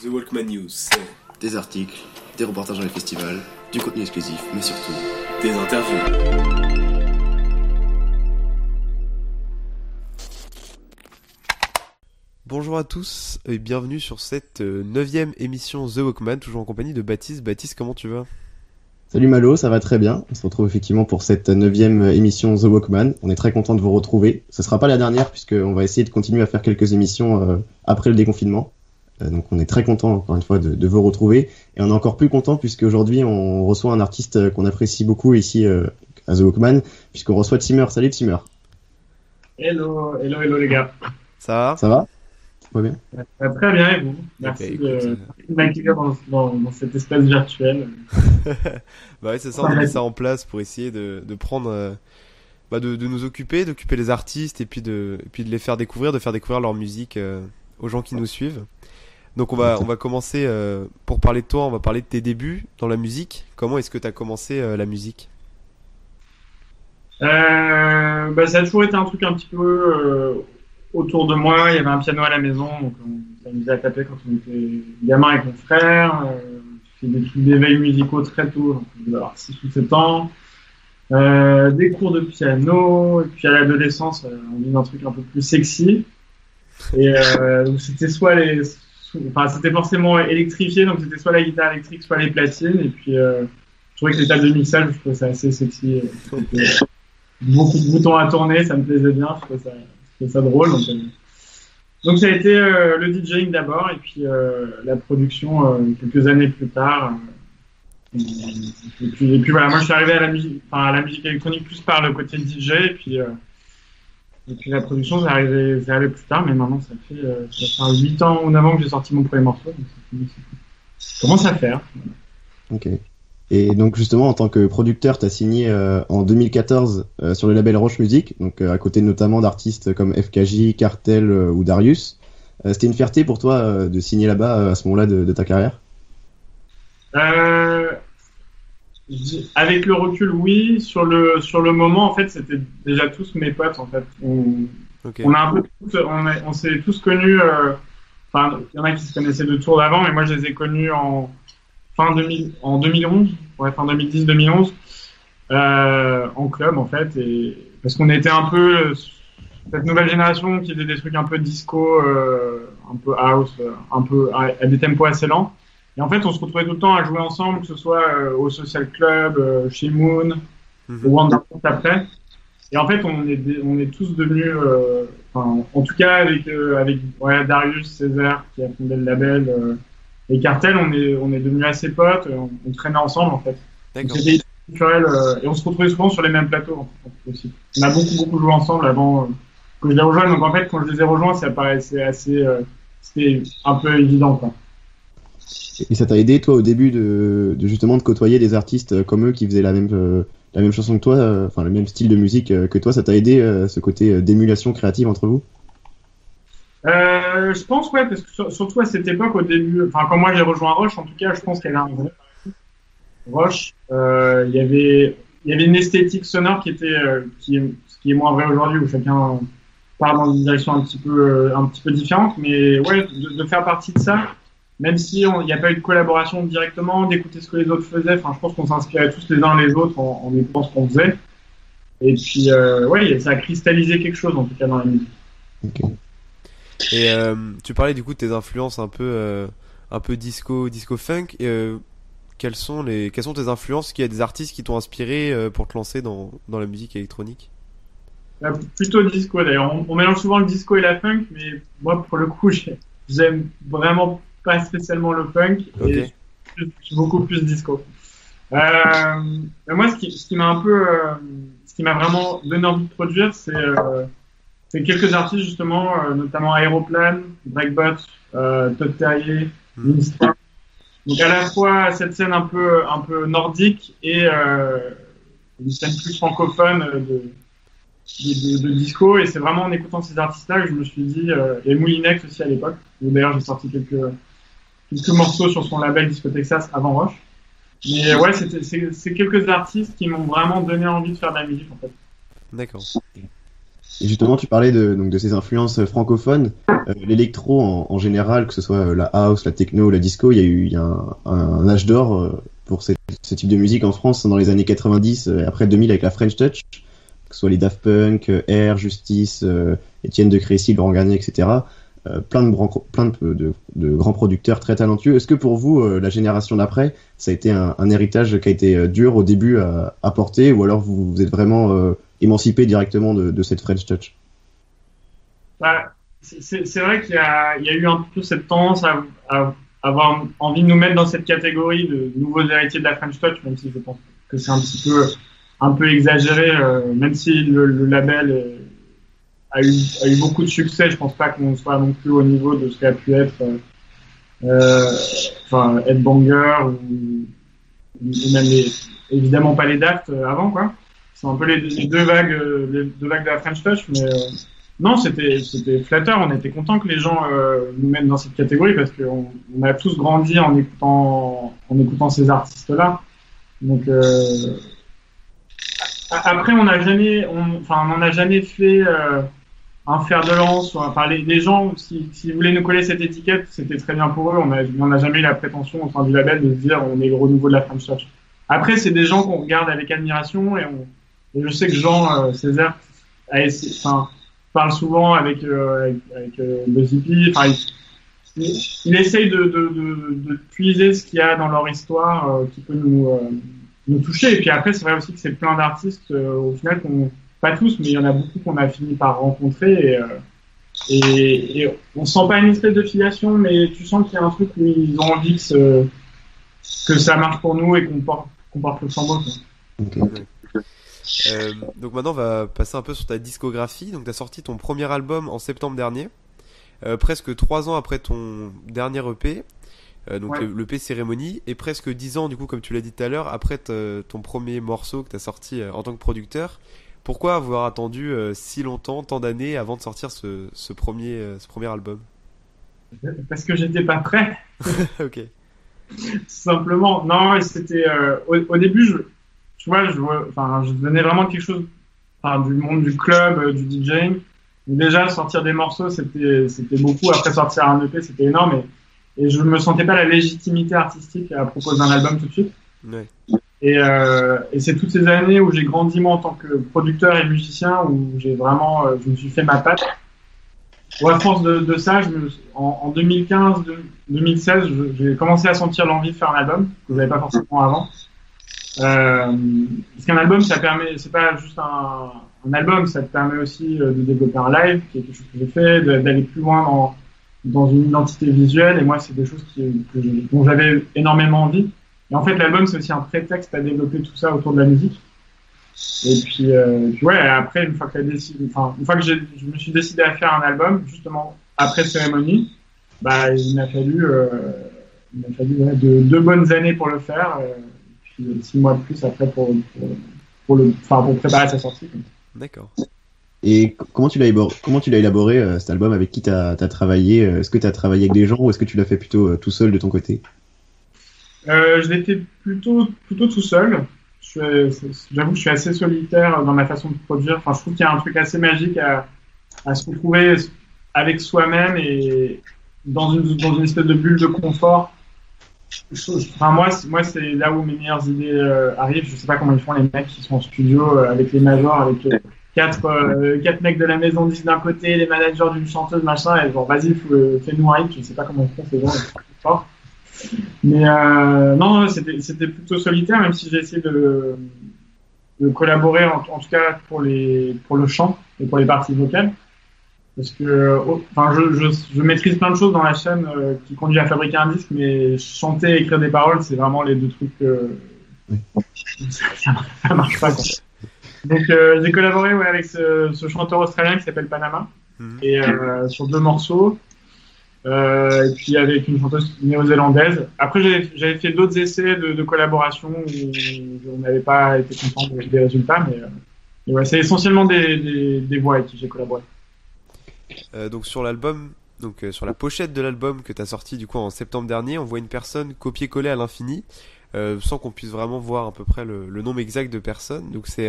The Walkman News, c'est Des articles, des reportages dans les festivals, du contenu exclusif, mais surtout des interviews. Bonjour à tous et bienvenue sur cette euh, neuvième émission The Walkman, toujours en compagnie de Baptiste. Baptiste, comment tu vas? Salut Malo, ça va très bien. On se retrouve effectivement pour cette neuvième émission The Walkman. On est très content de vous retrouver. Ce sera pas la dernière puisqu'on va essayer de continuer à faire quelques émissions euh, après le déconfinement. Euh, donc on est très content encore une fois de, de, vous retrouver et on est encore plus content puisque aujourd'hui on reçoit un artiste qu'on apprécie beaucoup ici euh, à The Walkman puisqu'on reçoit Timmer. Salut Timmer. Hello, hello, hello les gars. Ça va? Ça va? Tout va bien? Euh, Très bien et vous? Merci de m'accueillir dans, dans, dans cet espace virtuel. Bah ouais, c'est ça, on a mis ça en place pour essayer de, de prendre, euh, bah de, de nous occuper, d'occuper les artistes et puis de, et puis de les faire découvrir, de faire découvrir leur musique euh, aux gens qui nous suivent. Donc on va, on va commencer euh, pour parler de toi, on va parler de tes débuts dans la musique. Comment est-ce que tu as commencé euh, la musique? Euh, bah, ça a toujours été un truc un petit peu euh, autour de moi. Il y avait un piano à la maison, donc on s'amusait à taper quand on était gamin avec mon frère. Euh, j'ai fait des trucs d'éveil musicaux très tôt, donc je devais avoir 6 ou 7 ans. Euh, des cours de piano, et puis à l'adolescence, euh, on vit un truc un peu plus sexy. Et euh, donc c'était soit les, enfin c'était forcément électrifié, donc c'était soit la guitare électrique, soit les platines. Et puis euh, je trouvais que les tables de mixage, je trouvais ça assez sexy. C'était beaucoup de boutons à tourner, ça me plaisait bien, je trouvais ça, drôle. Donc, euh, donc ça a été euh, le DJing d'abord, et puis euh, la production euh, quelques années plus tard. euh, et puis, et puis voilà, moi je suis arrivé à la musique, enfin, à la musique électronique plus par le côté DJ, et puis, euh, et puis la production c'est arrivé, arrivé plus tard, mais maintenant ça fait, euh, ça fait 8 ans ou 9 ans que j'ai sorti mon premier morceau. Donc ça, commence à faire. Ok. Et donc justement en tant que producteur, tu as signé euh, en 2014 euh, sur le label Roche Music, donc à côté notamment d'artistes comme FKJ, Cartel ou Darius. C'était une fierté pour toi de signer là-bas à ce moment-là de, de ta carrière? Euh, avec le recul, oui. Sur le sur le moment, en fait, c'était déjà tous mes potes. En fait, on, on a un peu, tous- on, s'est tous connus. euh, Enfin, il y en a qui se connaissaient de tour d'avant, mais moi, je les ai connus en fin 2000, en 2011, ouais, fin 2010-2011, euh, en club, en fait, et parce qu'on était un peu euh, cette nouvelle génération qui faisait des trucs un peu disco, euh, un peu house, euh, un peu à, à des tempos assez lents. Et en fait, on se retrouvait tout le temps à jouer ensemble, que ce soit euh, au Social Club, euh, chez Moon, Mhm. au Wonderful après. Et en fait, on est, des- on est tous devenus, euh, enfin, en tout cas avec, avec ouais, Darius, Césaire, qui a fondé le label, et Cartel, on est, on est devenus assez potes, on, on traînait ensemble en fait. C'était culturel, et on se retrouvait souvent sur les mêmes plateaux en fait, aussi. On a beaucoup, beaucoup joué ensemble avant que je les rejoigne. Donc en fait, quand je les ai rejoints, ça paraissait assez, euh, c'était un peu évident quoi. Et ça t'a aidé toi au début de, justement de côtoyer des artistes euh, comme eux qui faisaient la même euh, la même chanson que toi, euh, enfin le même style de musique que toi, ça t'a aidé ce côté d'émulation créative entre vous? Je pense, ouais, parce que sur- surtout à cette époque, au début, enfin, quand moi j'ai rejoint Roche, en tout cas, je pense y avait un vrai Roche, il y avait, y avait une esthétique sonore qui était, qui est, qui est moins vrai aujourd'hui, où chacun part dans une direction un petit peu, un petit peu différente, mais ouais, de faire partie de ça, même si il n'y a pas eu de collaboration directement, d'écouter ce que les autres faisaient, enfin, je pense qu'on s'inspirait tous les uns les autres en, en écoutant ce qu'on faisait. Et puis, euh, ouais, ça a cristallisé quelque chose, en tout cas, dans la musique. Et euh, tu parlais du coup de tes influences un peu, euh, un peu disco, disco funk. Et, euh, quelles sont les, quelles sont tes influences? Est-ce qu'il y a des artistes qui t'ont inspiré euh, pour te lancer dans, dans la musique électronique? Bah, plutôt disco d'ailleurs. On, on mélange souvent le disco et la funk, mais moi pour le coup, j'ai- j'aime vraiment pas spécialement le funk Ok. et je, suis beaucoup plus disco. Euh, moi, ce qui, ce qui m'a un peu, euh, ce qui m'a vraiment donné envie de produire, c'est euh, c'est quelques artistes justement, euh, notamment Aeroplane, Breakbot, Todd Terrier, Mhm. Winston. Donc à la fois cette scène un peu un peu nordique et une scène plus francophone de, de, de, de disco et c'est vraiment en écoutant ces artistes-là que je me suis dit et Moulinex aussi à l'époque où d'ailleurs j'ai sorti quelques quelques morceaux sur son label Disco Texas avant Roche mais ouais c'était c'est quelques artistes qui m'ont vraiment donné envie de faire de la musique en fait D'accord. Et justement, tu parlais de, donc, de ces influences francophones. Euh, L'électro, en, en, général, que ce soit euh, la house, la techno, la disco, il y a eu il y a un, un, âge d'or euh, pour ces, ce type de musique en France dans les années 90 et après 2000 avec la French Touch, que ce soit les Daft Punk, Air, Justice, Étienne de Crécy, Laurent Garnier, etc. plein de, plein de, grands producteurs très talentueux. Est-ce que pour vous, la génération d'après, ça a été un, héritage qui a été dur au début à, à porter, ou alors vous, vous êtes vraiment émancipé directement de, cette French Touch? Bah, C'est vrai qu'il y, a eu un peu cette tendance à, avoir envie de nous mettre dans cette catégorie de nouveaux héritiers de la French Touch, même si je pense que c'est un petit peu, un peu exagéré, euh, même si le, le label a eu, a eu beaucoup de succès, je pense pas qu'on soit non plus au niveau de ce qu'a pu être euh, enfin, Ed Banger ou, même les, évidemment pas les Daft euh, avant quoi c'est un peu les, deux vagues, les deux vagues de la French Touch, mais euh, non, c'était c'était flatteur. On était content que les gens euh, nous mettent dans cette catégorie parce qu'on on a tous grandi en écoutant en écoutant ces artistes-là. Donc euh, après, on n'a jamais, on, enfin, on n'en a jamais fait euh, un fer de lance. Enfin, les, les gens, si, si voulaient nous coller cette étiquette, c'était très bien pour eux. On n'a jamais eu la prétention au sein du label de se dire on est le renouveau de la French Touch. Après, c'est des gens qu'on regarde avec admiration et je sais que Jean euh, Césaire parle souvent avec, euh, avec, avec euh, il, essaye de, puiser ce qu'il y a dans leur histoire euh, qui peut nous, toucher. Et puis après, c'est vrai aussi que c'est plein d'artistes, au final, qu'on, pas tous, mais il y en a beaucoup qu'on a fini par rencontrer. Et, et, et, on sent pas une espèce de filiation, mais tu sens qu'il y a un truc où ils ont envie que, ce, que ça marche pour nous et qu'on porte, qu'on porte le flambeau. Okay. Euh, donc maintenant on va passer un peu sur ta discographie. Donc tu as sorti ton premier album en septembre dernier, euh, presque trois ans après ton dernier EP, euh, donc ouais. le, l'EP Cérémonie, et presque dix ans du coup comme tu l'as dit tout à l'heure après ton premier morceau que tu as sorti euh, en tant que producteur. Pourquoi avoir attendu euh, si longtemps, tant d'années avant de sortir ce, ce premier, euh, ce premier album? Parce que j'étais pas prêt. ok. Tout simplement. Non, c'était au, au début je tu vois, je, enfin, je venais vraiment quelque chose, enfin, du monde du club, euh, du DJing. Déjà, sortir des morceaux, c'était, beaucoup. Après, sortir un EP, c'était énorme. Et, et je me sentais pas la légitimité artistique à proposer un album tout de suite. Ouais. Et, euh, et c'est toutes ces années où j'ai grandi, moi, en tant que producteur et musicien, où j'ai vraiment, euh, je me suis fait ma patte. Bon, à force de, de ça, je me, en, en 2015, 2016, j'ai commencé à sentir l'envie de faire un album, que j'avais pas forcément avant. Euh, parce qu'un album, ça permet, c'est pas juste un, un, album, ça te permet aussi de développer un live, qui est quelque chose que j'ai fait, d'aller plus loin dans, dans une identité visuelle. Et moi, c'est des choses qui, dont j'avais énormément envie. Et en fait, l'album, c'est aussi un prétexte à développer tout ça autour de la musique. Et puis, euh, puis ouais, après, une fois que, décidé, enfin, une fois que je me suis décidé à faire un album, justement, après cérémonie, bah, il m'a fallu, euh, il m'a fallu ouais, de, deux bonnes années pour le faire. Euh, six mois de plus après pour, pour, pour, le, enfin, pour préparer sa sortie. D'accord. Et comment tu l'as élaboré, comment tu l'as élaboré euh, cet album? Avec qui tu as, travaillé? Est-ce que tu as travaillé avec des gens ou est-ce que tu l'as fait plutôt euh, tout seul de ton côté? Euh, Je fait plutôt, plutôt tout seul. J'avoue que je suis assez solitaire dans ma façon de produire. Enfin, je trouve qu'il y a un truc assez magique à, à se retrouver avec soi-même et dans une, dans une espèce de bulle de confort Enfin, moi, moi c'est là où mes meilleures idées euh, arrivent. Je sais pas comment ils font les mecs qui sont en studio euh, avec les majors, avec euh, quatre, euh, quatre mecs de la maison 10 d'un côté, les managers d'une chanteuse, machin, et genre, vas-y, fais-nous un hit. Je sais pas comment ils font ces gens. Mais non, c'était plutôt solitaire, même si j'ai essayé de, de collaborer, en, en, tout cas pour, les, pour le chant et pour les parties vocales. Parce que, enfin, je, je, je, maîtrise plein de choses dans la chaîne euh, qui conduit à fabriquer un disque, mais chanter et écrire des paroles, c'est vraiment les deux trucs. Euh, ça, ça, marche pas. Quoi. Donc, euh, j'ai collaboré ouais, avec ce, ce, chanteur australien qui s'appelle Panama, mmh. et sur deux morceaux. Et puis avec une chanteuse néo-zélandaise. Après, j'avais fait d'autres essais de, collaboration où on n'avait pas été content des résultats, mais, ouais, c'est essentiellement des, voix avec qui j'ai collaboré. Euh, donc sur l'album, donc euh, sur la pochette de l'album que tu as sorti du coup en septembre dernier, on voit une personne copier-coller à l'infini, euh, sans qu'on puisse vraiment voir à peu près le, le, nombre exact de personnes. Donc c'est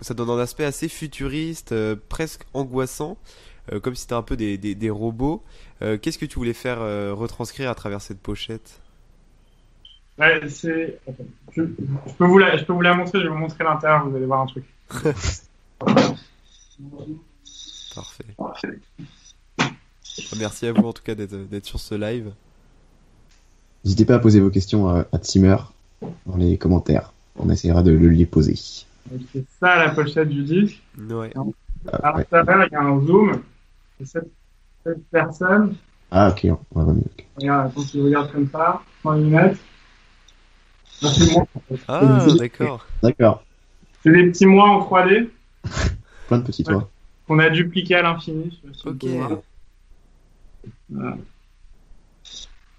ça donne un aspect assez futuriste, euh, presque angoissant, euh, comme si c'était un peu des, des, des robots. Euh, Qu'est-ce que tu voulais faire euh, retranscrire à travers cette pochette? Ouais, c'est. attends, Je, je peux vous la, je peux vous la montrer. Je vais vous montrer l'intérieur. Vous allez voir un truc. Parfait. Merci à vous en tout cas d'être sur ce live. N'hésitez pas à poser vos questions à, à Timmer dans les commentaires. On essaiera de le lui poser. C'est ça la pochette du disque. Ouais. Ah, À ouais. l'intérieur, il y a un zoom. Et cette, cette personne, Ah, ok, on va mieux. regarde, attends, tu regardes comme ça, en fait. Ah, C'est- d'accord. D'accord. C'est des petits mois en 3D Plein de petits Ouais. toits. qu'on a dupliqués à l'infini. Ok. Voilà.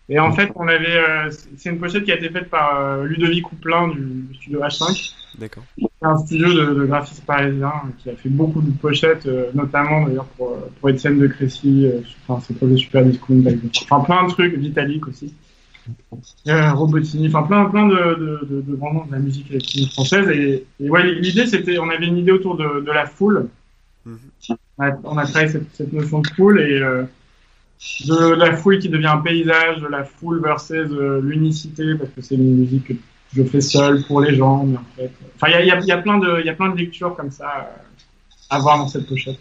Et en fait, on avait, euh, c'est une pochette qui a été faite par euh, Ludovic Couplin du studio H5. D'accord. C'est un studio de, de graphistes parisien euh, qui a fait beaucoup de pochettes, euh, notamment d'ailleurs pour, euh, pour Étienne de Crécy, euh, enfin, ses projets Super Discount, enfin plein de trucs, Vitalik aussi, euh, Robotini, enfin plein, plein de, de, de, de grands noms de la musique électronique française. Et, et ouais, l'idée c'était, on avait une idée autour de, de la foule. Mhm. On a, on a travaillé cette, cette notion de foule et euh, de la foule qui devient un paysage, de la foule versus euh, l'unicité, parce que c'est une musique que je fais seul pour les gens, mais en fait. euh, Enfin, il y a, y, a, y, a plein de- il y a plein de lectures comme ça euh, à voir dans cette pochette.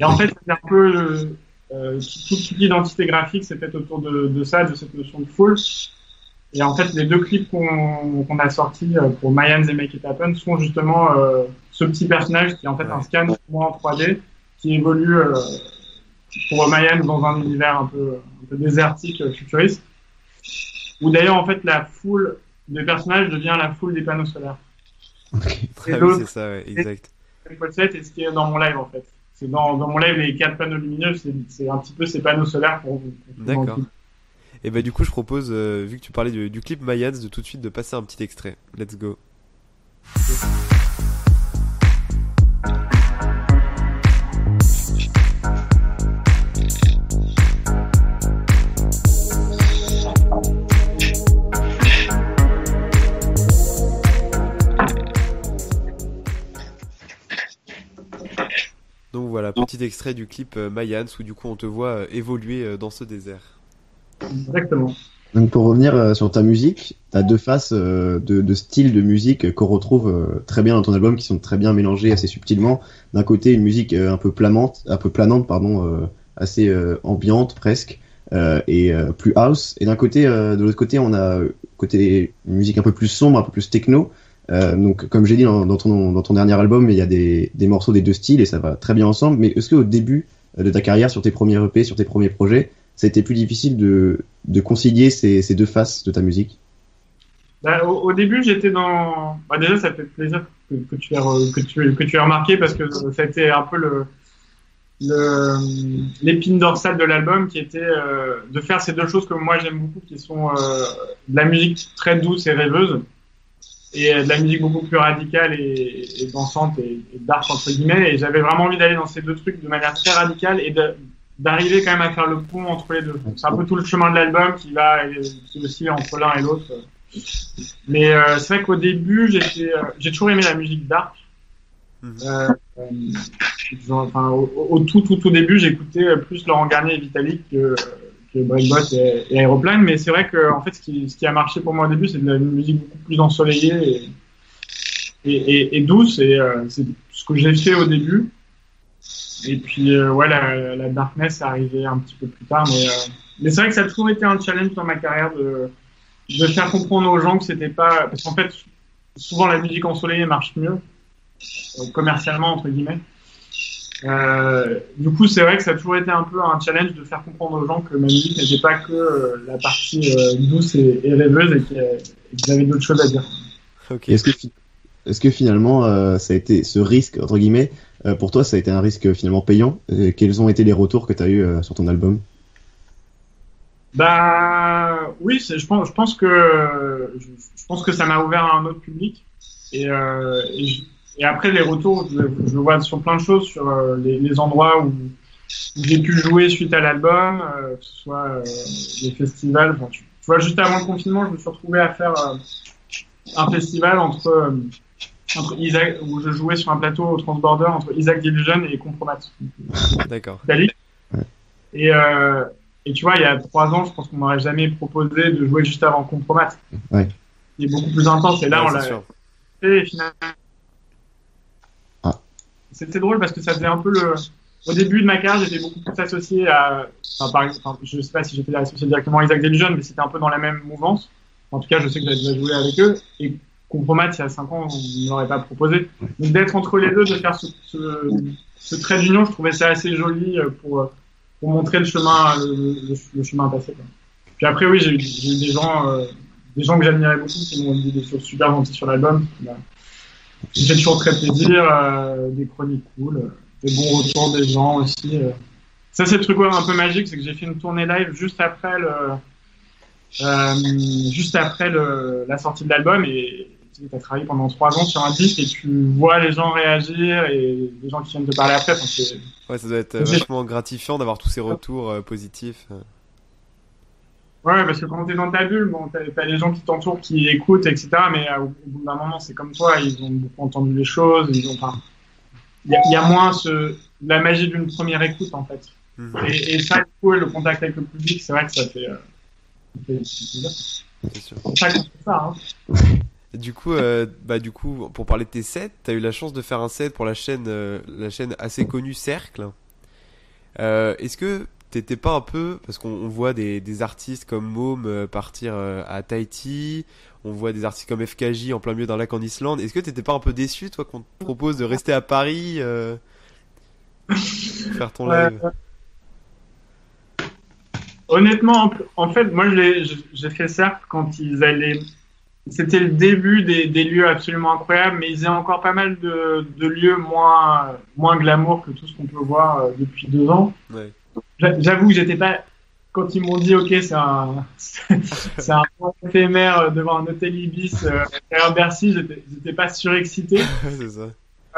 Et en fait, c'est un peu. euh, toute, toute l'identité graphique, c'est peut-être autour de, de ça, de cette notion de foule. Et en fait, les deux clips qu'on a sortis pour Mayans et Make It Happen sont justement euh, ce petit personnage qui est en fait un scan en 3D qui évolue euh, pour Mayans dans un univers un peu, un peu désertique, euh, futuriste. Où d'ailleurs, en fait, la foule des personnages devient la foule des panneaux solaires. Ah oui, l'autre- c'est ça, ouais, exact. Et ce qui est dans mon live, en fait. C'est dans, dans mon live, les quatre panneaux lumineux, c'est c'est un petit peu ces panneaux solaires pour vous. D'accord. Et bah du coup je propose, euh, vu que tu parlais du, du clip Mayans, de tout de suite de passer un petit extrait. Let's go. Donc voilà, petit extrait du clip euh, Mayans où du coup on te voit euh, évoluer euh, dans ce désert. Exactement. Donc pour revenir sur ta musique, tu as deux faces de, de styles de musique qu'on retrouve très bien dans ton album, qui sont très bien mélangés assez subtilement. D'un côté, une musique un peu planante, un peu planante, pardon, assez ambiante presque, et plus house. Et d'un côté, de l'autre côté, on a côté une musique un peu plus sombre, un peu plus techno. Euh, donc comme j'ai dit dans, ton dans ton dernier album, il y a des, des morceaux des deux styles et ça va très bien ensemble. Mais est-ce qu'au début euh, de ta carrière, sur tes premiers EP, sur tes premiers projets, ça a été plus difficile de, de concilier ces, ces deux faces de ta musique? Bah, au, début, j'étais dans. Bah, déjà, ça fait plaisir que, tu aies que tu que tu aies remarqué parce que ça a été un peu le l'épine dorsale de l'album qui était euh, de faire ces deux choses que moi j'aime beaucoup qui sont de la musique très douce et rêveuse et euh, de la musique beaucoup plus radicale et, et dansante et, et dark entre guillemets. Et j'avais vraiment envie d'aller dans ces deux trucs de manière très radicale et d'arriver quand même à faire le pont entre les deux. C'est un peu tout le chemin de l'album qui va qui oscille entre l'un et l'autre. Mais euh, c'est vrai qu'au début euh, j'ai toujours aimé la musique dark. Mhm. euh, enfin, au, au tout, tout, tout début, j'écoutais plus Laurent Garnier et Vitalik que, Breakbot et, et mais c'est vrai que en fait, ce qui, a marché pour moi au début, c'est de la musique beaucoup plus ensoleillée et, douce, et euh, c'est ce que j'ai fait au début. Et puis, euh, ouais, la, darkness est arrivée un petit peu plus tard, mais, euh, mais c'est vrai que ça a toujours été un challenge dans ma carrière de, de faire comprendre aux gens que c'était pas, parce qu'en fait, souvent la musique ensoleillée marche mieux commercialement entre guillemets. Euh, du coup, c'est vrai que ça a toujours été un peu un challenge de faire comprendre aux gens que ma musique n'était pas que euh, la partie euh, douce et, et rêveuse et qu'il y a- et qu'il y avait d'autres choses à dire. Est-ce que, finalement, euh, ça a été ce risque, entre guillemets, euh, pour toi, ça a été un risque finalement payant? Et Quels ont été les retours que tu as eu euh, sur ton album? Bah oui, je pense, je pense que je, je pense que ça m'a ouvert à un autre public. Et, euh, et, je- et après les retours, je, je vois sur plein de choses, sur euh, les, les endroits où, j'ai pu jouer suite à l'album, euh, que ce soit euh, les festivals. Enfin, tu, tu vois, juste avant le confinement, je me suis retrouvé à faire un festival entre entre Isaac, où je jouais sur un plateau au Transborder entre Isaac Delusion et Compromat. D'accord. Et, et tu vois, il y a trois ans, je pense qu'on m'aurait jamais proposé de jouer juste avant Compromat. Ouais. Il est beaucoup plus intense. Et là, Ouais, on l'a et finalement. C'était drôle parce que ça faisait un peu le. Au début de ma carrière, j'étais beaucoup plus associé à. Enfin, par exemple, je sais pas si j'étais associé directement à Isaac Delusion, mais c'était un peu dans la même mouvance. En tout cas, je sais que j'avais déjà joué avec eux. Et Compromat, il y a 5 ans, on ne m'aurait pas proposé. Donc d'être entre les deux, de faire ce, ce, trait d'union, je trouvais ça assez joli euh, pour, euh, montrer le chemin, le, le, le chemin passé. Quoi. Puis après, oui, j'ai eu des gens, euh, des gens que j'admirais beaucoup qui m'ont dit des choses super gentilles sur l'album. J'ai fait toujours très plaisir, euh, des chroniques cool, des bons retours des gens aussi. euh. Ça, c'est le truc ouais, un peu magique, c'est que j'ai fait une tournée live juste après le, euh, juste après le, la sortie de l'album et tu as travaillé pendant trois ans sur un disque et tu vois les gens réagir et les gens qui viennent te parler après. Enfin, Ouais, ça doit être vachement gratifiant d'avoir tous ces retours euh, positifs. Ouais, parce que quand t'es dans ta bulle, bon, t'as les gens qui t'entourent, qui écoutent, etc. Mais euh, au bout d'un moment, c'est comme toi, ils ont beaucoup entendu les choses, ils ont, enfin, il y, a- il y a moins ce, la magie d'une première écoute, en fait. Mhm, Et, et ça, du coup, le contact avec le public, c'est vrai que ça fait, euh, c'est pour ça qu'on fait ça, hein. Du coup, euh, bah du coup, pour parler de tes sets, t'as eu la chance de faire un set pour la chaîne, la chaîne assez connue Cercle. Euh, Est-ce que t'étais pas un peu, parce qu'on on voit des, des artistes comme Môme euh, partir euh, à Tahiti, on voit des artistes comme FKJ en plein milieu d'un lac en Islande. Est-ce que t'étais pas un peu déçu, toi, qu'on te propose de rester à Paris, euh, faire ton Ouais. live? Honnêtement, en, fait, moi, j'ai fait cercle quand ils allaient. C'était le début des, des lieux absolument incroyables, mais ils avaient encore pas mal de, de lieux moins, moins glamour que tout ce qu'on peut voir depuis deux ans. Ouais. J'a- J'avoue que j'étais pas. Quand ils m'ont dit, OK, c'est un, c'est un point éphémère euh, devant un hôtel Ibis euh, derrière Bercy, j'étais j'étais pas surexcité. c'est ça.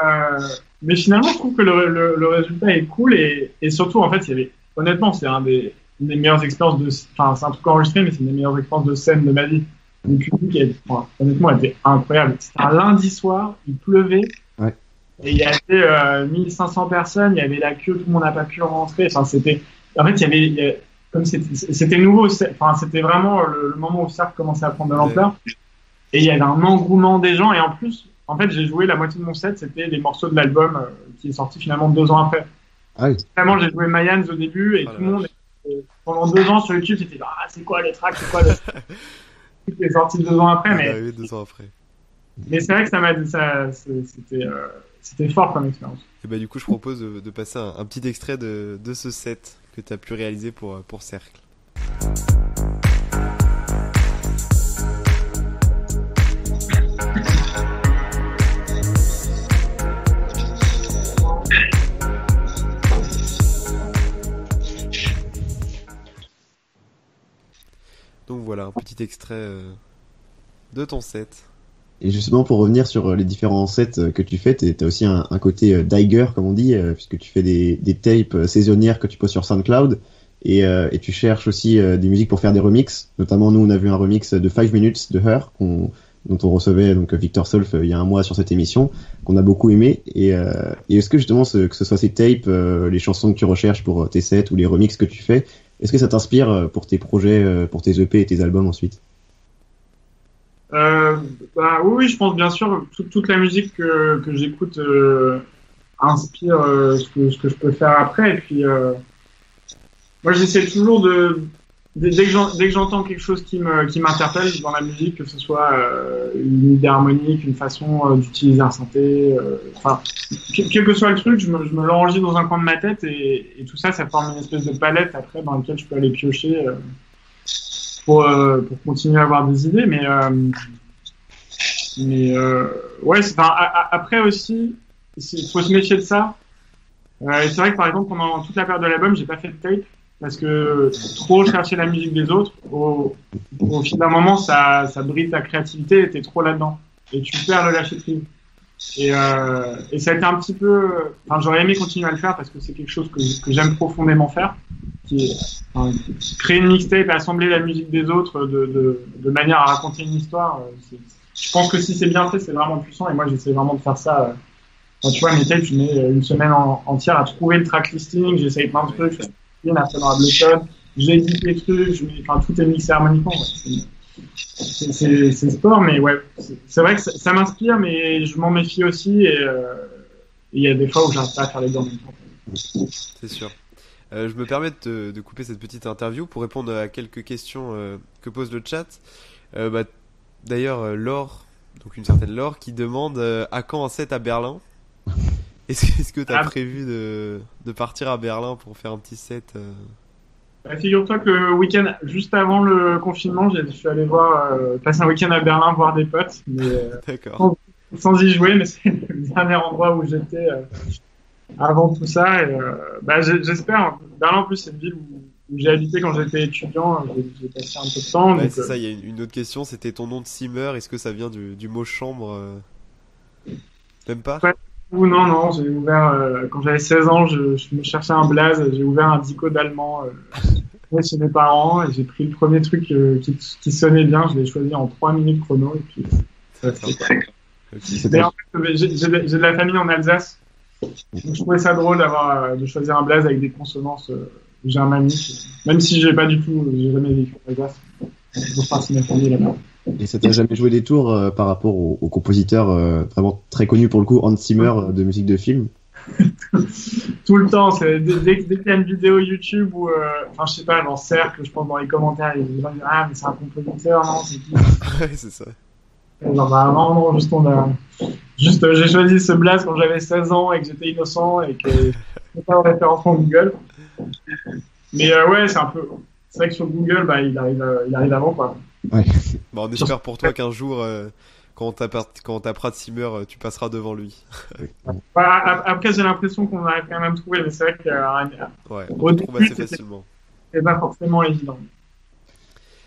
Euh, mais finalement, je trouve que le, le, le résultat est cool et, et surtout, en fait, il y avait, honnêtement, c'est un des, une des meilleures expériences de, enfin, c'est un truc enregistré, mais c'est une des meilleures expériences de scène de ma vie. Le public, enfin, honnêtement, était incroyable. C'était un lundi soir, il pleuvait. Ouais. Et il y avait euh, 1500 personnes, il y avait la queue, tout le monde n'a pas pu rentrer. Enfin, c'était, en fait, il y avait, il y a- comme c'était nouveau, enfin, c'était vraiment le, le moment où le cercle commençait à prendre de l'ampleur. Et il y avait un engouement des gens. Et en plus, en fait, j'ai joué la moitié de mon set, c'était les morceaux de l'album euh, qui est sorti finalement deux ans après. Ah oui. Vraiment, j'ai joué Mayans au début et Oh tout le monde, euh, pendant deux ans sur YouTube, c'était ah, c'est quoi les tracks, c'est quoi le truc qui est sorti deux ans après. Il est Mais, arrivé deux ans après. mais c'est vrai que ça m'a ça, c'était, euh, c'était fort comme expérience. Et bah du coup, je propose de, de passer un, un petit extrait de, de ce set que t'as pu réaliser pour, euh, pour Cercle. Donc voilà, un petit extrait euh, de ton set. Et justement, pour revenir sur euh, les différents sets euh, que tu fais, tu as aussi un, côté euh, Diger, comme on dit, puisque tu fais des, tapes saisonnières que tu poses sur SoundCloud. Et, tu cherches aussi des musiques pour faire des remixes. Notamment, nous, on a vu un remix de 5 Minutes de Her, dont on recevait donc Victor Solf il y a un mois sur cette émission, qu'on a beaucoup aimé. Et, est-ce que justement, que ce soit ces tapes, les chansons que tu recherches pour tes sets ou les remixes que tu fais, est-ce que ça t'inspire pour tes projets, pour tes EP et tes albums ensuite? Bah, oui, je pense bien sûr toute, toute la musique que, j'écoute euh, inspire euh, ce, que, je peux faire après. Et puis, euh, moi, j'essaie toujours dès, que j'entends quelque chose qui m'interpelle dans la musique, que ce soit une idée harmonique, une façon d'utiliser un synthé, enfin, quel, que soit le truc, je me, je l'enregistre dans un coin de ma tête et, tout ça, ça forme une espèce de palette après dans laquelle je peux aller piocher. pour, pour continuer à avoir des idées, mais mais euh, ouais, enfin, a- après aussi, il faut se méfier de ça. Euh, c'est vrai que par exemple pendant toute la période de l'album, j'ai pas fait de tape parce que trop chercher la musique des autres, au, au fil d'un moment, ça, ça bride ta créativité et t'es trop là-dedans et tu perds le lâcher prise. Et, euh, et ça a été un petit peu, enfin, j'aurais aimé continuer à le faire parce que c'est quelque chose que, que j'aime profondément faire, qui est enfin, créer une mixtape assembler la musique des autres de, de, de manière à raconter une histoire, euh, je pense que si c'est bien fait, c'est vraiment puissant. Et moi, j'essaie vraiment de faire ça. euh, tu vois, mes tapes, je mets euh, une semaine en- entière à trouver le track listing. J'essaye plein de trucs. Je fais une après dans Ableton. J'édite les trucs. Enfin, tout est mixé harmoniquement. C'est- sport, mais ouais. C'est vrai que ça, m'inspire, mais je m'en méfie aussi. Et euh, il y a des fois où j'arrive pas à faire les deux en même temps. C'est sûr. Je me permets de, couper cette petite interview pour répondre à quelques questions que pose le chat. Bah, D'ailleurs, euh, Laure, donc une certaine Laure, qui demande euh, à quand un set à Berlin? Est-ce que tu as Ah. prévu de, de partir à Berlin pour faire un petit set euh? Bah, Figure-toi que le week-end, juste avant le confinement, je suis allé voir, euh, passer un week-end à Berlin voir des potes, euh, D'accord. sans y jouer, mais c'est le dernier endroit où j'étais euh, avant tout ça. Et, bah, j'espère. Berlin, en plus, c'est une ville où j'ai habité quand j'étais étudiant. J'ai j'ai passé un peu de temps. Ouais, c'est euh, ça, il y a une, une autre question, c'était ton nom de Simmer, est-ce que ça vient du, du mot chambre euh Même pas? Ouais. ou non, non, j'ai ouvert, euh, quand j'avais 16 ans, je, je me cherchais un blaze, j'ai ouvert un dico d'allemand euh, chez mes parents et j'ai pris le premier truc euh, qui, qui sonnait bien, je l'ai choisi en 3 minutes chrono et puis ça fait quoi. Ok. C'était Mais en fait, j'ai de la famille en Alsace, donc je trouvais ça drôle d'avoir euh, de choisir un blaze avec des consonances euh, germaniques, même si j'ai pas du tout, j'ai jamais vécu en Alsace. C'est toujours partie de ma famille là-bas. Et ça t'a jamais joué des tours euh, par rapport au, au compositeur euh, vraiment très connu pour le coup, Hans Zimmer euh, de musique de film? Tout le temps. C'est dès, dès, dès qu'il y a une vidéo YouTube ou, euh, enfin, je sais pas, dans cercle, je pense dans les commentaires, il y a des gens qui disent ah mais c'est un compositeur, non C'est qui? Ouais, c'est ça. Genre, bah, non, non, juste on a, juste euh, j'ai choisi ce blast quand j'avais 16 ans et que j'étais innocent et que je pas en référencement Google. Mais euh, ouais, c'est un peu, c'est vrai que sur Google, bah il arrive, euh, il arrive avant quoi. Bon, on espère pour toi qu'un jour, euh, quand quand on tapera de Simmer, euh, tu passeras devant lui. Bah, ap- après, j'ai l'impression qu'on arrive quand même à trouver, mais c'est vrai que euh, Ouais, on le trouve assez facilement. c'est pas forcément évident.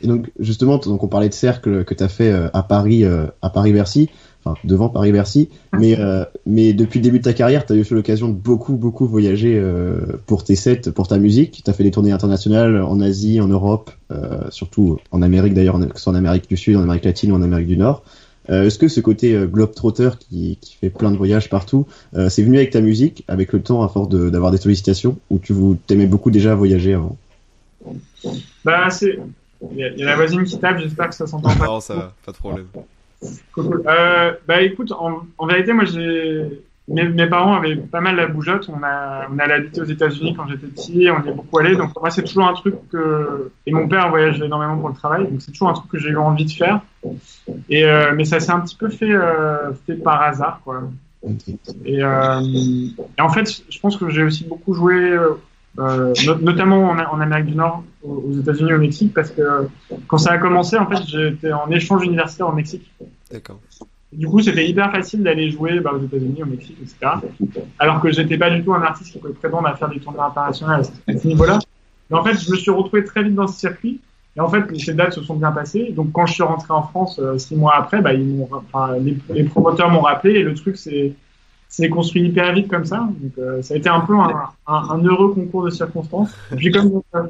Et donc justement, donc on parlait de cercle que t'as fait euh, à Paris, à Paris-Bercy, enfin devant Paris-Bercy, mais euh, mais depuis le début de ta carrière, t'as eu l'occasion de beaucoup beaucoup voyager euh, pour tes sets, pour ta musique. T'as fait des tournées internationales en Asie, en Europe, euh, surtout en Amérique d'ailleurs, que ce soit en Amérique du Sud, en Amérique latine ou en Amérique du Nord. Euh, Est-ce que ce côté euh, globetrotter qui, qui fait plein de voyages partout, euh, c'est venu avec ta musique, avec le temps à force de- d'avoir des sollicitations, ou tu t'aimais beaucoup déjà voyager avant? Bah c'est, il y, a- il y a la voisine qui tape, j'espère que ça s'entend pas. Non, ça va, pas de problème. Euh, bah écoute, en, en vérité, moi j'ai mes, mes parents avaient pas mal la bougeotte. On a on allait habiter aux États-Unis quand j'étais petit, on y est beaucoup allé. Donc moi c'est toujours un truc que et mon père voyageait énormément pour le travail, donc c'est toujours un truc que j'ai eu envie de faire. Et euh, mais ça s'est un petit peu fait euh, fait par hasard quoi. Et, euh, et en fait, je pense que j'ai aussi beaucoup joué, euh, no- notamment en, en Amérique du Nord, aux aux États-Unis, au Mexique, parce que euh, quand ça a commencé, en fait, j'étais en échange universitaire au Mexique. D'accord. Du coup, c'était hyper facile d'aller jouer bah, aux États-Unis, au Mexique, etc. Alors que j'étais pas du tout un artiste qui pouvait prétendre à faire des tournées internationales à ce niveau-là. Mais en fait, je me suis retrouvé très vite dans ce circuit. Et en fait, ces dates se sont bien passées. Donc, quand je suis rentré en France euh, six mois après, bah, ils m'ont, enfin, les, les promoteurs m'ont rappelé et le truc c'est c'est construit hyper vite comme ça. Donc, euh, ça a été un peu un, un, un heureux concours de circonstances. Et puis, comme euh,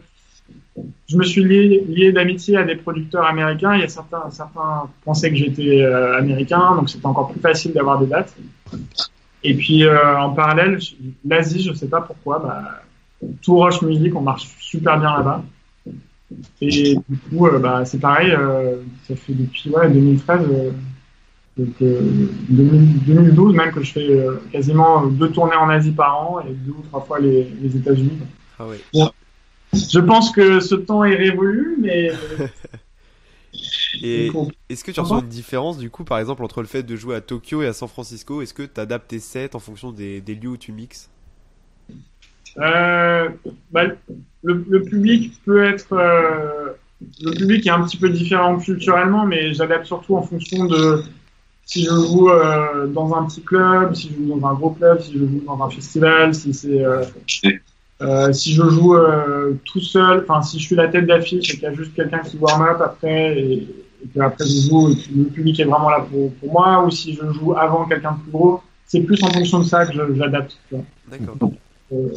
je me suis lié, lié d'amitié à des producteurs américains, il y a certains, certains pensaient que j'étais euh, américain, donc c'était encore plus facile d'avoir des dates. Et puis, euh, en parallèle, l'Asie, je sais pas pourquoi, bah, tout Roche Music, on marche super bien là-bas. Et du coup, euh, bah, c'est pareil, ça fait depuis ouais, 2013, euh, donc, euh, 2000 2012 même que je fais euh, quasiment deux tournées en Asie par an et deux ou trois fois les, les États-Unis. Ah ouais. Je pense que ce temps est révolu, mais Et il faut- est-ce que tu ressens une différence du coup, par exemple, entre le fait de jouer à Tokyo et à San Francisco? Est-ce que tu adaptes tes sets en fonction des, des lieux où tu mixes? Euh, bah, le, le public peut être euh, le public est un petit peu différent culturellement, mais j'adapte surtout en fonction de si je joue euh, dans un petit club, si je joue dans un gros club, si je joue dans un festival, si c'est euh, euh, si je joue euh, tout seul, enfin si je suis la tête d'affiche et qu'il y a juste quelqu'un qui warm up après et, et que après je joue et que le public est vraiment là pour, pour moi, ou si je joue avant quelqu'un de plus gros, c'est plus en fonction de ça que je- j'adapte. tu vois D'accord. euh,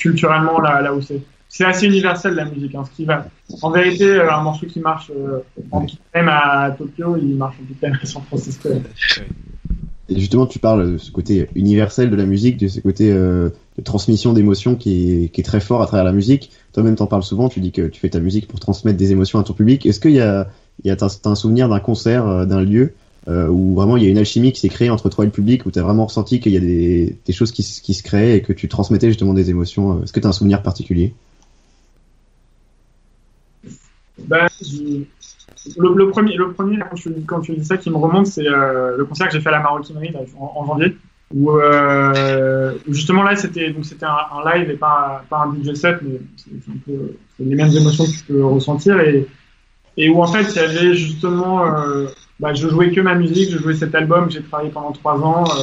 culturellement là, là où c'est. C'est assez universel la musique. Hein, en vérité, euh, un morceau qui marche euh, en même à Tokyo, il marche en même à San Francisco. Et justement, tu parles de ce côté universel de la musique, de ce côté euh, de transmission d'émotions qui est, très fort à travers la musique. Toi-même, t'en parles souvent. Tu dis que tu fais ta musique pour transmettre des émotions à ton public. Est-ce qu'il y a, un souvenir d'un concert, euh, d'un lieu où vraiment il y a une alchimie qui s'est créée entre toi et le public, où tu as vraiment ressenti qu'il y a des, choses qui, se créaient et que tu transmettais justement des émotions. Est-ce que tu as un souvenir particulier? Je- le, le premier, le premier quand, tu, quand tu dis ça, qui me remonte, c'est euh, le concert que j'ai fait à la Maroquinerie en, janvier, où, euh, justement là, c'était donc c'était un, live et pas, pas un DJ set, mais c'est les mêmes émotions que tu peux ressentir et, et où en fait il y avait justement, euh, bah, je jouais que ma musique, je jouais cet album j'ai travaillé pendant trois ans euh,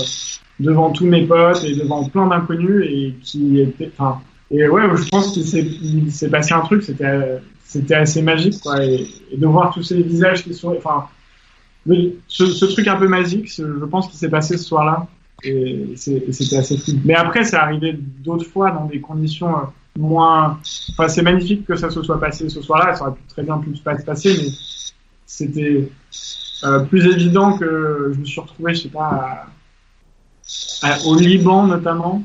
devant tous mes potes et devant plein d'inconnus et qui enfin, et ouais, je pense qu'il s'est passé un truc, c'était c'était assez magique quoi. Et, de voir tous ces visages qui sont enfin ce, truc un peu magique je pense qu'il s'est passé ce soir-là. Et c'était assez fou mais après c'est arrivé d'autres fois dans des conditions euh, moins enfin c'est magnifique que ça se soit passé ce soir-là. Ça aurait très bien pu pas se passer mais c'était euh, plus évident que je me suis retrouvé je sais pas au Liban notamment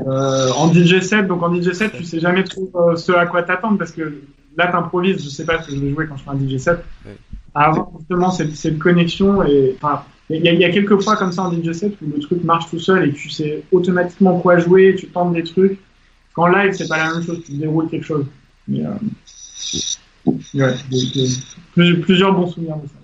euh, en DJ set, donc en DJ set, tu sais jamais trop euh, ce à quoi t'attendre parce que là t'improvises, je sais pas ce que je vais jouer quand je fais un DJ set. Ouais. Avoir justement cette, cette connexion et enfin, il y, a- il y a quelques fois comme ça en DJ set où le truc marche tout seul et tu sais automatiquement quoi jouer, tu tentes des trucs. Qu'en live, c'est pas la même chose, tu déroules quelque chose. Mais, euh, ouais, donc, plus- plusieurs bons souvenirs de ça.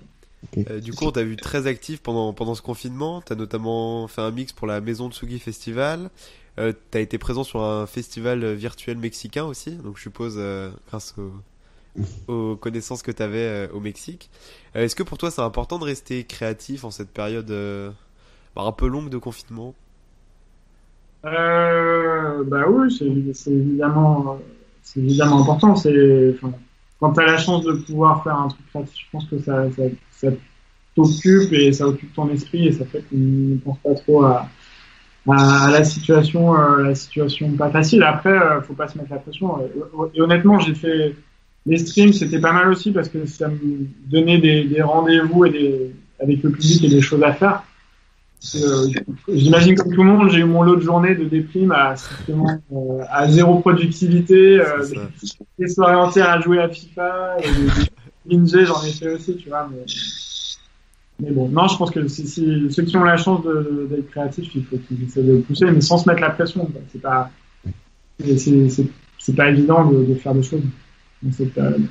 Euh, du coup, on t'a vu très actif pendant, pendant ce confinement. T'as notamment fait un mix pour la Maison Tsugi Festival. Euh, t'as été présent sur un festival virtuel mexicain aussi, donc je suppose euh, grâce aux, aux connaissances que t'avais euh, au Mexique. Euh, Est-ce que pour toi c'est important de rester créatif en cette période euh, bah, un peu longue de confinement? Euh, bah oui, c'est évidemment, c'est évidemment important. C'est, enfin, quand tu as la chance de pouvoir faire un truc créatif, je pense que ça, ça, ça t'occupe et ça occupe ton esprit et ça fait qu'on ne pense pas trop à, à, à la situation, euh, la situation pas facile. Après, euh, faut pas se mettre la pression. Et, et honnêtement, j'ai fait les streams, c'était pas mal aussi parce que ça me donnait des, des rendez-vous et des, avec le public et des choses à faire. Euh, J'imagine comme tout le monde, j'ai eu mon lot de journées de déprime à euh, à zéro productivité, euh, des soirées entières à jouer à FIFA, et des, des j'en ai fait aussi, tu vois. Mais, mais bon, non, je pense que si, si- ceux qui ont la chance d'être créatifs, il faut qu'ils essaient de pousser, mais sans se mettre la pression. C'est pas, c'est- pas évident de, faire des choses dans cette période.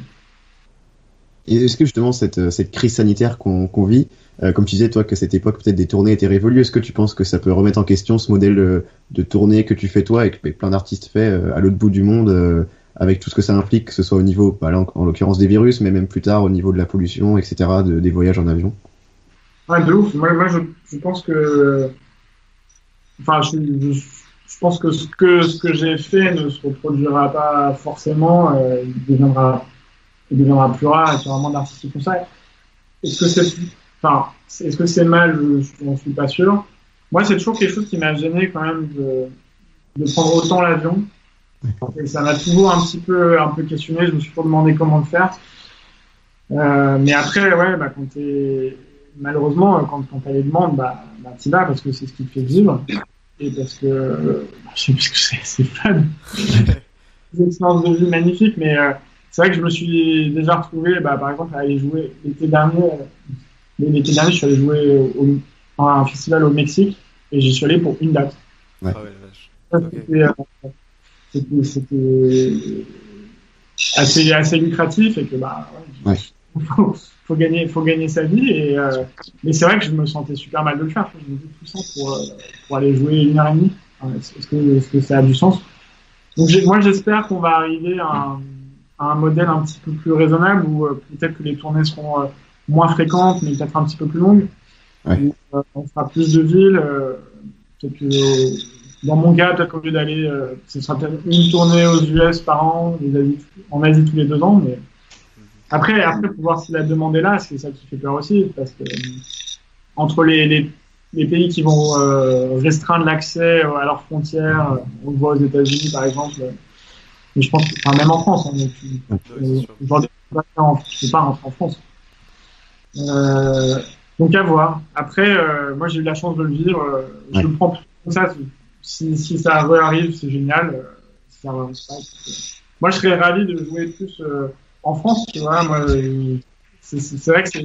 Et est-ce que justement cette, crise sanitaire qu'on vit, euh, comme tu disais toi que cette époque peut-être des tournées étaient révolues, est-ce que tu penses que ça peut remettre en question ce modèle de tournée que tu fais toi et que plein d'artistes fait euh, à l'autre bout du monde euh, avec tout ce que ça implique, que ce soit au niveau, bah, en, en l'occurrence des virus, mais même plus tard au niveau de la pollution, etc., de, des voyages en avion? Ouais, de ouf. Moi, moi je, je pense que. Enfin, je, je, je pense que ce que, ce que j'ai fait ne se reproduira pas forcément. euh, il, deviendra, il deviendra plus rare aura moins d'artistes qui font ça. Est-ce que c'est. Enfin, c'est- est-ce que c'est mal? Je n'en suis pas sûr. Moi, c'est toujours quelque chose qui m'a gêné quand même de, de prendre autant l'avion. Et ça m'a toujours un petit peu, un peu questionné. Je me suis toujours demandé comment le faire. Euh, mais après, ouais, bah, quand t'es malheureusement, quand, quand t'as les demandes, bah, bah t'y vas parce que c'est ce qui te fait vivre et parce que euh, bah, je sais parce que c'est c'est fun. Des expériences de vie magnifiques, mais euh, c'est vrai que je me suis déjà retrouvé, bah, par exemple, à aller jouer l'été dernier. euh, L'été dernier, je suis allé jouer au, à un festival au Mexique et j'y suis allé pour une date. Ouais. Ah ouais, la vache. C'était, euh, assez, assez lucratif et que bah ouais, Ouais. Faut, faut gagner faut gagner sa vie et euh, mais c'est vrai que je me sentais super mal de le faire. Je me dis tout ça pour, euh, pour aller jouer une heure et demie. Est-ce que, est-ce que ça a du sens? Donc moi j'espère qu'on va arriver à un, à un modèle un petit peu plus raisonnable où euh, peut-être que les tournées seront euh, moins fréquentes mais peut-être un petit peu plus longues. Ouais. Où, on fera plus de villes. peut-être que dans mon cas, peut-être qu'au lieu d'aller, ce sera peut-être une tournée aux US par an, en Asie tous les deux ans, mais après, après, faut voir si la demande est là, c'est ça qui fait peur aussi, parce que euh, entre les, les, les pays qui vont euh, restreindre l'accès à leurs frontières, euh, on le voit aux États-Unis par exemple, euh, Mais je pense, que- enfin, même en France, hein, mais tu, sûr. Aujourd'hui, je peux pas rentrer en France. Euh, donc à voir. Après, euh, moi j'ai eu la chance de le vivre. euh, Je Ouais. le prends comme ça. Si, si ça arrive, c'est génial. euh, si ça arrive pas, c'est- moi, je serais ravi de jouer plus euh, en France. Tu vois, moi, euh, c'est vrai que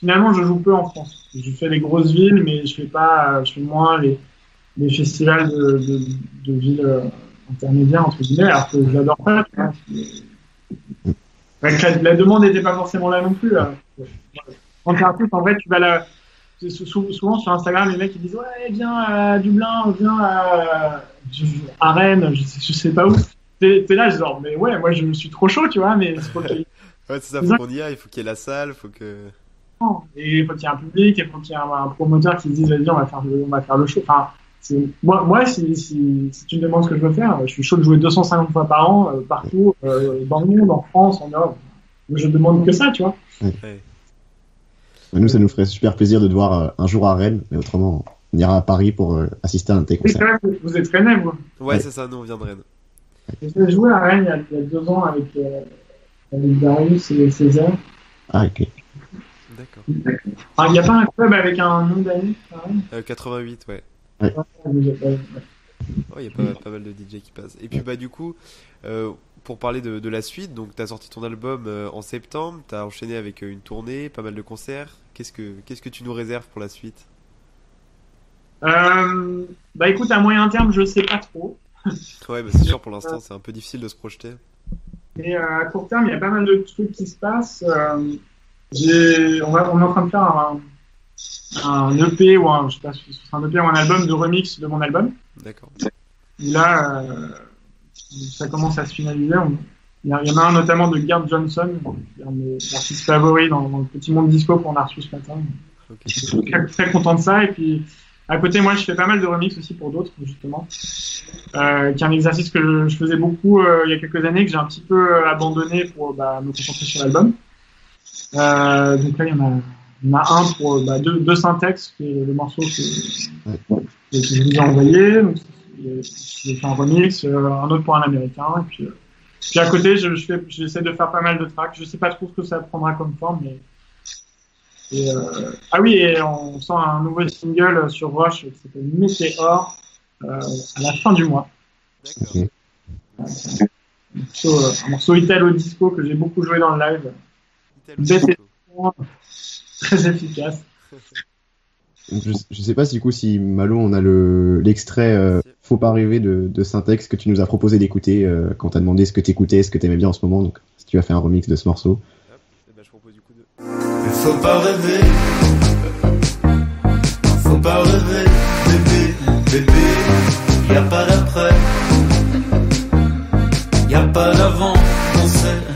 finalement je joue peu en France. Je fais les grosses villes, mais je fais pas, je fais moins les, les festivals de, de, de villes euh, intermédiaires entre guillemets. Alors que j'adore ça. Ouais, que la, la demande n'était pas forcément là non plus. Là. Quand t'es artiste, en vrai, tu vas là. Souvent sur Instagram, les mecs ils disent Ouais, viens à Dublin, viens à, à Rennes, je sais, je sais pas où. T'es là, genre, mais ouais, moi je suis trop chaud, tu vois, mais il faut qu'il y ait Ouais, c'est ça, faut qu'on y aille, il faut qu'il y ait la salle, faut que. et il faut qu'il y ait un public, et il faut qu'il y ait un, un promoteur qui se dise Vas-y, on va faire le, on va faire le show. Enfin, c'est- moi, moi si, si, si tu me demandes ce que je veux faire, je suis chaud de jouer 250 fois par an, euh, partout, euh, dans le monde, en France, en Europe. Je demande que ça, tu vois. Ouais. Nous, ça nous ferait super plaisir de te voir euh, un jour à Rennes, mais autrement, on ira à Paris pour euh, assister à un de tes concerts. vous êtes rennais, vous. Ouais, Ouais. c'est ça, nous on vient de Rennes. J'ai fait jouer à Rennes il y a, deux ans avec, euh, avec Darius et Césaire. Ah, ok. D'accord. Enfin, il n'y a pas un club avec un nom d'année à Rennes Euh, 88, ouais. Ouais, il y a pas, pas mal de DJ qui passent. Et puis bah du coup, euh, pour parler de, de la suite, donc t'as sorti ton album euh, en septembre, t'as enchaîné avec euh, une tournée, pas mal de concerts. Qu'est-ce que qu'est-ce que tu nous réserves pour la suite? Euh, bah écoute, à moyen terme, je sais pas trop. Ouais, bah c'est sûr pour l'instant c'est un peu difficile de se projeter. Et euh, à court terme, il y a pas mal de trucs qui se passent. Euh, j'ai- on, va, on est en train de faire un, un EP ou un, je sais pas si c'est un EP ou un album de remix de mon album. D'accord. Là, euh, ça commence à se finaliser. On- Il y, en a- un notamment de Gerd Johnson, qui est un de mes artistes favoris dans, dans le petit monde disco qu'on a reçu ce matin. Je suis très, très content de ça. Et puis, à côté, moi, je fais pas mal de remix aussi pour d'autres, justement. Euh, qui est un exercice que je, je faisais beaucoup euh, il y a quelques années, que j'ai un petit peu euh, abandonné pour bah, me concentrer sur l'album. Euh, donc là, il y en a, il y en a un pour bah, deux, deux syntaxes, qui est le morceau que, que je vous ai envoyé. Donc, j'ai fait un remix, euh, un autre pour un américain. Et puis, euh, puis à côté, je, je fais, j'essaie de faire pas mal de tracks. Je sais pas trop ce que ça prendra comme forme, mais. Et, euh, Ah oui, et on sort un nouveau single sur Rush qui s'appelle Météor euh, à la fin du mois. D'accord. Ok. Un morceau, euh, un morceau italo-disco que j'ai beaucoup joué dans le live. Italo Bête- disco. Très efficace. Je, je sais pas si, du coup, si Malo, on a le l'extrait euh, Faut pas rêver de, de Syntex que tu nous as proposé d'écouter euh, quand t'as demandé ce que t'écoutais, ce que t'aimais bien en ce moment. Donc, si tu as fait un remix de ce morceau. Mais faut pas rêver. Faut pas rêver, bébé, bébé. Y a pas d'après. Y a pas d'avant, on sait.